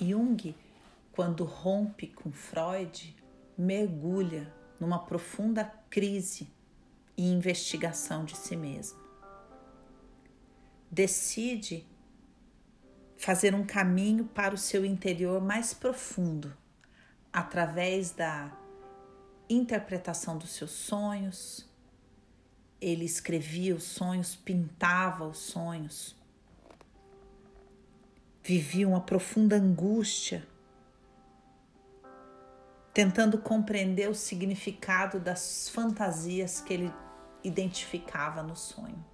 Jung, quando rompe com Freud, mergulha numa profunda crise e investigação de si mesmo. Decide fazer um caminho para o seu interior mais profundo, através da interpretação dos seus sonhos. Ele escrevia os sonhos, pintava os sonhos, vivia uma profunda angústia, tentando compreender o significado das fantasias que ele identificava no sonho.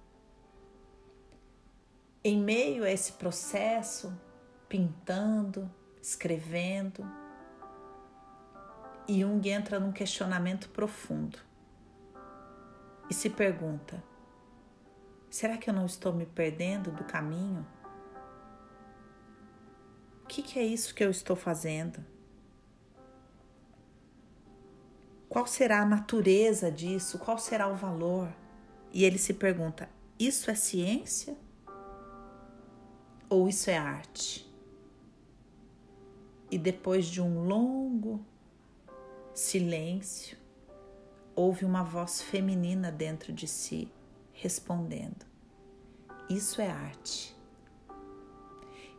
Em meio a esse processo, pintando, escrevendo, Jung entra num questionamento profundo e se pergunta: será que eu não estou me perdendo do caminho? Que, que é isso que eu estou fazendo? Qual será a natureza disso? Qual será o valor? E ele se pergunta: isso é ciência? ou isso é arte? E depois de um longo silêncio, houve uma voz feminina dentro de si respondendo: Isso é arte.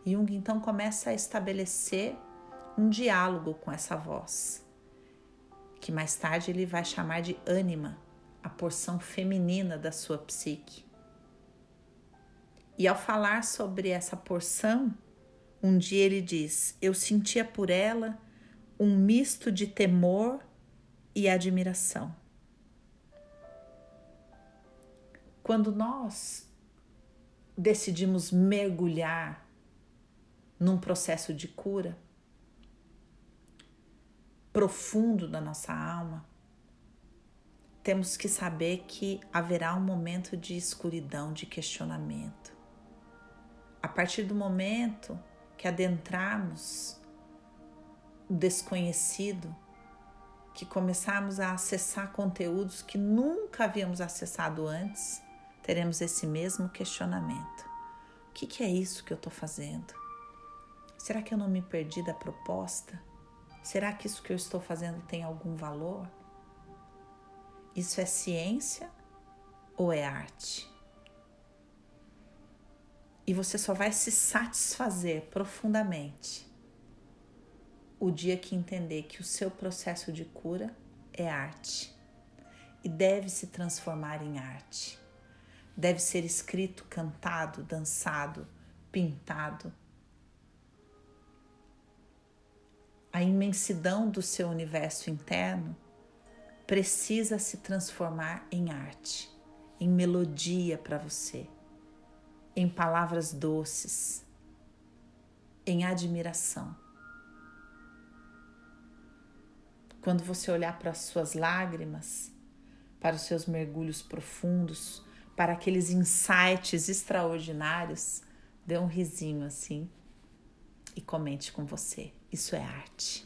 Jung então começa a estabelecer um diálogo com essa voz, que mais tarde ele vai chamar de ânima, a porção feminina da sua psique. E ao falar sobre essa porção, um dia ele diz: Eu sentia por ela um misto de temor e admiração. Quando nós decidimos mergulhar num processo de cura profundo da nossa alma, temos que saber que haverá um momento de escuridão, de questionamento a partir do momento que adentrarmos o desconhecido, que começarmos a acessar conteúdos que nunca havíamos acessado antes, teremos esse mesmo questionamento: o que, que é isso que eu estou fazendo? Será que eu não me perdi da proposta? Será que isso que eu estou fazendo tem algum valor? Isso é ciência ou é arte? E você só vai se satisfazer profundamente o dia que entender que o seu processo de cura é arte e deve se transformar em arte. Deve ser escrito, cantado, dançado, pintado. A imensidão do seu universo interno precisa se transformar em arte, em melodia para você em palavras doces, em admiração. Quando você olhar para as suas lágrimas, para os seus mergulhos profundos, para aqueles insights extraordinários, dê um risinho assim e comente com você. Isso é arte.